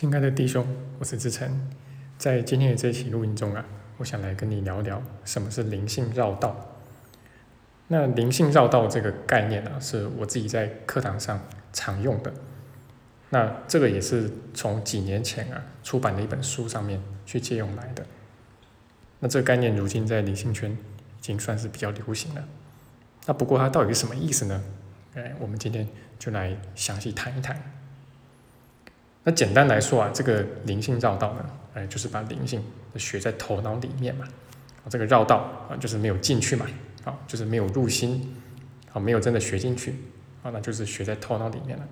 亲爱的弟兄，我是志成，在今天的这期录音中啊，我想来跟你聊聊什么是灵性绕道。那灵性绕道这个概念啊，是我自己在课堂上常用的。那这个也是从几年前啊出版的一本书上面去借用来的。那这个概念如今在灵性圈已经算是比较流行了。那不过它到底是什么意思呢？哎，我们今天就来详细谈一谈。那简单来说啊，这个灵性绕道呢，哎，就是把灵性学在头脑里面嘛。这个绕道啊，就是没有进去嘛，啊，就是没有入心，啊，没有真的学进去，啊，那就是学在头脑里面了。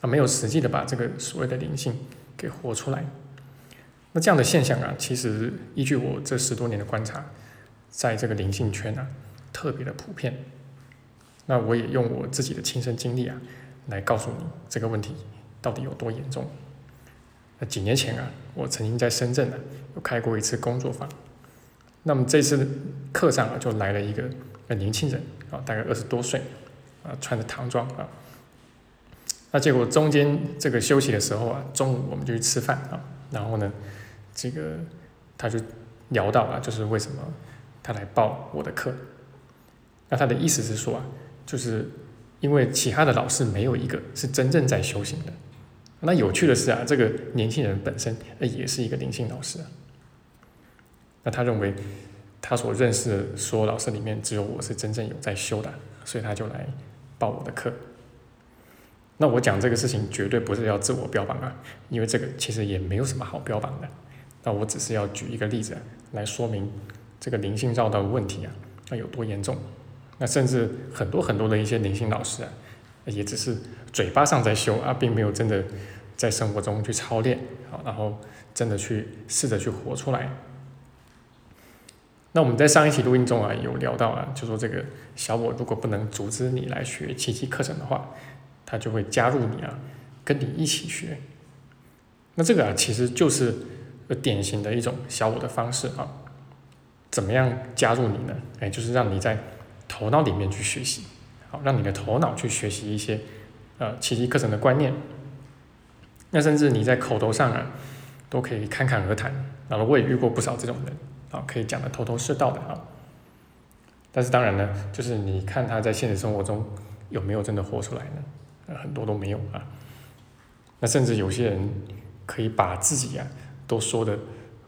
啊，没有实际的把这个所谓的灵性给活出来。那这样的现象啊，其实依据我这十多年的观察，在这个灵性圈啊，特别的普遍。那我也用我自己的亲身经历啊，来告诉你这个问题。到底有多严重？那几年前啊，我曾经在深圳呢，有开过一次工作坊。那么这次课上啊，就来了一个年轻人啊，大概二十多岁啊，穿着唐装啊。那结果中间这个休息的时候啊，中午我们就去吃饭啊，然后呢，这个他就聊到啊，就是为什么他来报我的课。那他的意思是说啊，就是因为其他的老师没有一个是真正在修行的。那有趣的是啊，这个年轻人本身也是一个灵性老师。那他认为他所认识的所有老师里面，只有我是真正有在修的，所以他就来报我的课。那我讲这个事情绝对不是要自我标榜啊，因为这个其实也没有什么好标榜的。那我只是要举一个例子来说明这个灵性绕道的问题啊，那有多严重。那甚至很多很多的一些灵性老师啊。也只是嘴巴上在修啊，并没有真的在生活中去操练，好，然后真的去试着去活出来。那我们在上一期录音中啊，有聊到啊，就说这个小我如果不能阻止你来学奇迹课程的话，他就会加入你啊，跟你一起学。那这个啊，其实就是典型的一种小我的方式啊。怎么样加入你呢？哎，就是让你在头脑里面去学习。好，让你的头脑去学习一些，呃，奇迹课程的观念。那甚至你在口头上啊，都可以侃侃而谈。然后我也遇过不少这种人，啊，可以讲的头头是道的啊。但是当然呢，就是你看他在现实生活中有没有真的活出来呢？呃，很多都没有啊。那甚至有些人可以把自己啊都说的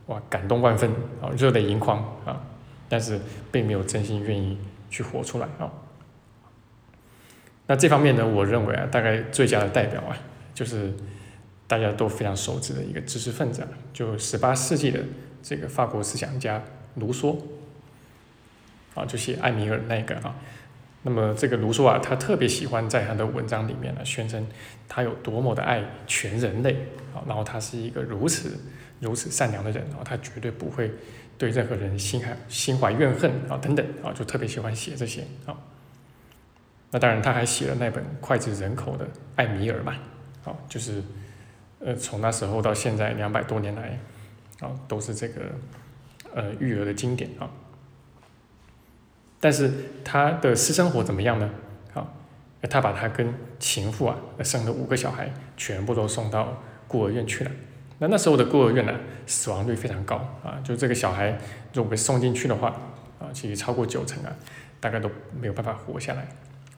哇感动万分啊，热泪盈眶啊，但是并没有真心愿意去活出来啊。那这方面呢，我认为啊，大概最佳的代表啊，就是大家都非常熟知的一个知识分子，就十八世纪的这个法国思想家卢梭，啊，就写艾米尔那个啊。那么这个卢梭啊，他特别喜欢在他的文章里面呢，宣称他有多么的爱全人类啊，然后他是一个如此如此善良的人啊，他绝对不会对任何人心怀心怀怨恨啊等等啊，就特别喜欢写这些啊。那当然，他还写了那本脍炙人口的《艾米尔》嘛，好，就是，呃，从那时候到现在两百多年来，啊，都是这个，呃，育儿的经典啊。但是他的私生活怎么样呢？啊，他把他跟情妇啊生的五个小孩全部都送到孤儿院去了。那那时候的孤儿院呢，死亡率非常高啊，就这个小孩如果被送进去的话，啊，其实超过九成啊，大概都没有办法活下来。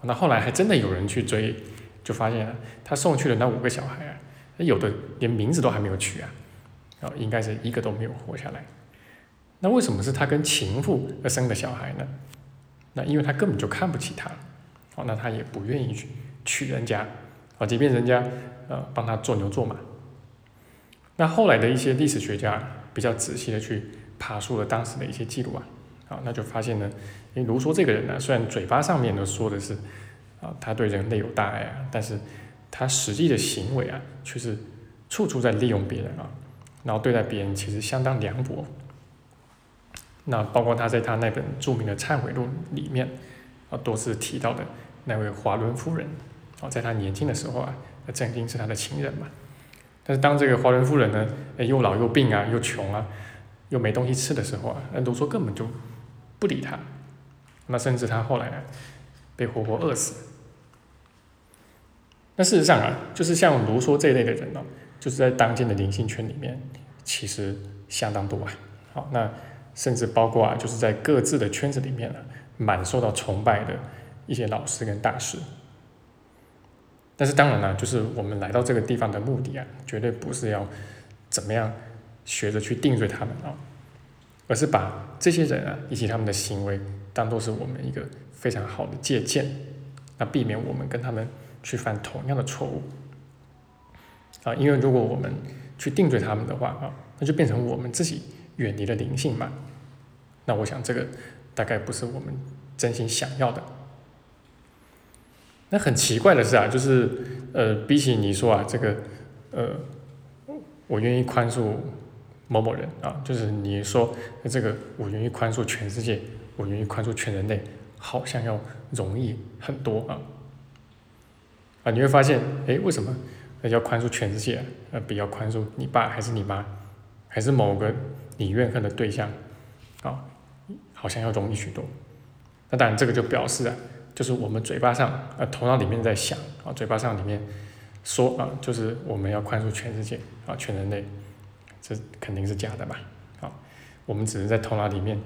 那后来还真的有人去追，就发现他送去的那五个小孩啊，有的连名字都还没有取啊，啊，应该是一个都没有活下来。那为什么是他跟情妇而生的小孩呢？那因为他根本就看不起他，哦，那他也不愿意去娶人家，啊，即便人家呃帮他做牛做马。那后来的一些历史学家比较仔细的去爬出了当时的一些记录啊。啊，那就发现呢，因为卢梭这个人呢，虽然嘴巴上面呢说的是，啊，他对人类有大爱啊，但是他实际的行为啊，却是处处在利用别人啊，然后对待别人其实相当凉薄。那包括他在他那本著名的《忏悔录》里面，啊，多次提到的那位华伦夫人，啊，在他年轻的时候啊，那曾经是他的情人嘛。但是当这个华伦夫人呢，又老又病啊，又穷啊，又没东西吃的时候啊，那卢梭根本就。不理他，那甚至他后来呢，被活活饿死。那事实上啊，就是像卢梭这一类的人呢，就是在当今的灵性圈里面，其实相当多啊。好，那甚至包括啊，就是在各自的圈子里面呢，蛮受到崇拜的一些老师跟大师。但是当然了，就是我们来到这个地方的目的啊，绝对不是要怎么样学着去定罪他们啊，而是把这些人啊以及他们的行为当做是我们一个非常好的借鉴，那避免我们跟他们去犯同样的错误。啊，因为如果我们去定罪他们的话啊，那就变成我们自己远离了灵性嘛。那我想这个大概不是我们真心想要的。那很奇怪的是啊，就是呃，比起你说啊，这个呃，我愿意宽恕某某人啊，就是你说这个我愿意宽恕全世界，我愿意宽恕全人类，好像要容易很多啊。你会发现，哎，为什么？要宽恕全世界，呃，比要宽恕你爸还是你妈，还是某个你怨恨的对象，啊，好像要容易许多。那当然，这个就表示啊，就是我们嘴巴上，呃，头脑里面在想，啊，嘴巴上里面说啊，就是我们要宽恕全世界，啊，全人类，这肯定是假的嘛，啊，我们只是在头脑里面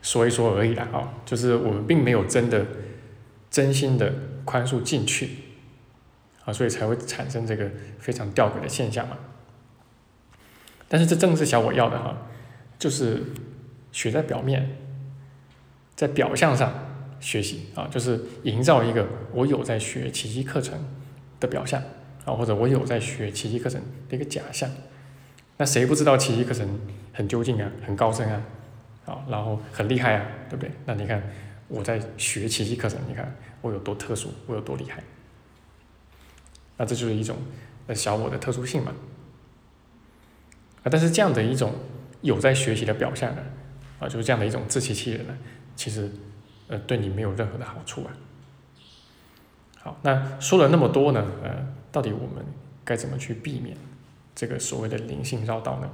说一说而已啦，啊，就是我们并没有真的真心的宽恕进去。啊，所以才会产生这个非常吊诡的现象嘛。但是这正是小我要的哈，就是学在表面，在表象上学习啊，就是营造一个我有在学奇迹课程的表象啊，或者我有在学奇迹课程的一个假象。那谁不知道奇迹课程很究竟啊，很高深啊，啊，然后很厉害啊，对不对？那你看我在学奇迹课程，你看我有多特殊，我有多厉害。那这就是一种呃小我的特殊性嘛，啊，但是这样的一种有在学习的表象呢，啊，就是这样的一种自欺欺人呢，其实呃对你没有任何的好处啊。好，那说了那么多呢，呃，到底我们该怎么去避免这个所谓的灵性绕道呢？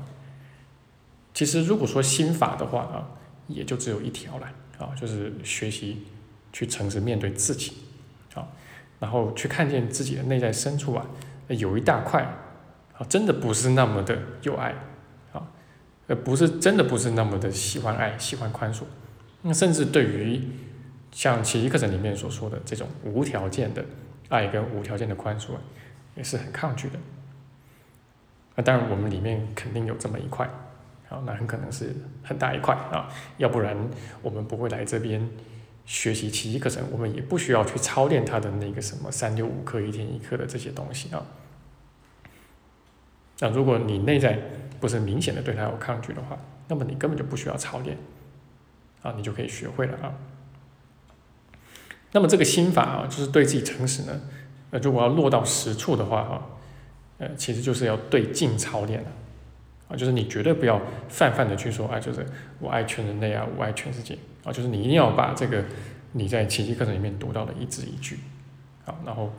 其实如果说心法的话啊，也就只有一条了啊，就是学习去诚实面对自己，啊。然后去看见自己的内在深处啊，有一大块啊，真的不是那么的有爱啊，呃，不是真的不是那么的喜欢爱，喜欢宽恕，那甚至对于像奇迹课程里面所说的这种无条件的爱跟无条件的宽恕啊，也是很抗拒的。那当然，我们里面肯定有这么一块，好，那很可能是很大一块啊，要不然我们不会来这边。学习奇迹课程，我们也不需要去操练他的那个什么三六五课、一天一课的这些东西啊。那如果你内在不是明显的对他有抗拒的话，那么你根本就不需要操练啊，你就可以学会了啊。那么这个心法啊，就是对自己诚实呢。呃，如果要落到实处的话哈，呃，其实就是要对镜操练了啊，就是你绝对不要泛泛的去说啊，就是我爱全人类啊，我爱全世界。啊，就是你一定要把这个你在奇迹课程里面读到的一字一句，啊，然后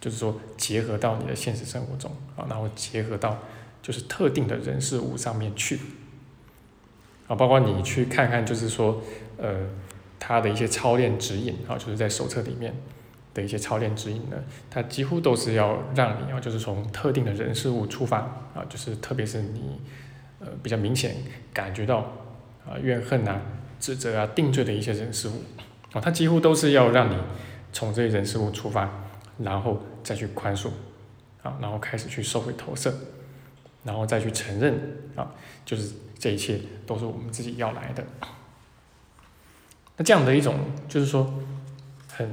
就是说结合到你的现实生活中，啊，然后结合到就是特定的人事物上面去，啊，包括你去看看，就是说，呃，他的一些操练指引，啊，就是在手册里面的一些操练指引呢，它几乎都是要让你啊，就是从特定的人事物出发，啊，就是特别是你呃比较明显感觉到啊怨恨呐。指责啊、定罪的一些人事物，啊，他几乎都是要让你从这些人事物出发，然后再去宽恕，啊，然后开始去收回投射，然后再去承认，啊，就是这一切都是我们自己要来的。那这样的一种就是说很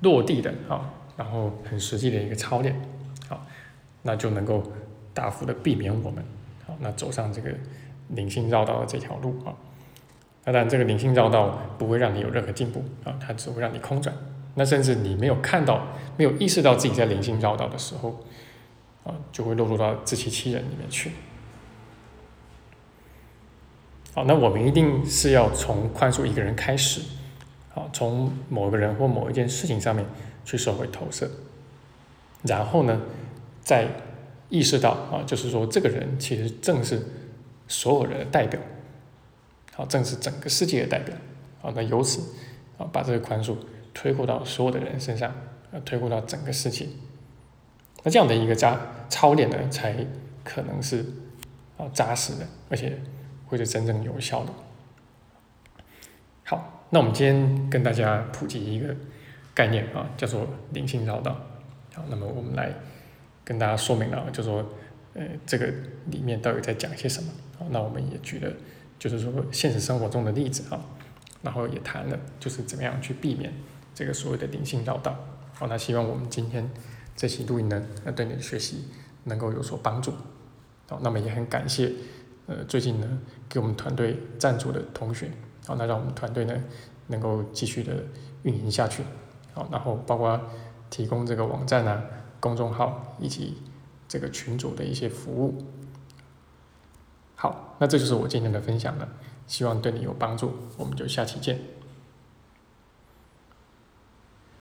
落地的啊，然后很实际的一个操练，啊，那就能够大幅的避免我们，啊，那走上这个灵性绕道的这条路啊。当然，这个灵性绕道不会让你有任何进步啊，它只会让你空转。那甚至你没有看到、没有意识到自己在灵性绕道的时候，啊，就会落入到自欺欺人里面去。好，那我们一定是要从宽恕一个人开始，好，从某一个人或某一件事情上面去收回投射，然后呢，再意识到啊，就是说这个人其实正是所有人的代表。啊，正是整个世界的代表，啊，那由此，啊，把这个宽恕推过到所有的人身上，啊，推过到整个世界，那这样的一个加操练呢，才可能是啊扎实的，而且会是真正有效的。好，那我们今天跟大家普及一个概念啊，叫做灵性绕道。好，那么我们来跟大家说明了，就说呃这个里面到底在讲些什么。好，那我们也举了就是说现实生活中的例子啊，然后也谈了就是怎么样去避免这个所谓的灵性绕道。好，那希望我们今天这期录音呢，那对你的学习能够有所帮助。好，那么也很感谢，呃，最近呢给我们团队赞助的同学，好，那让我们团队呢能够继续的运营下去。好，然后包括提供这个网站啊、公众号以及这个群组的一些服务。那这就是我今天的分享了，希望对你有帮助，我们就下期见。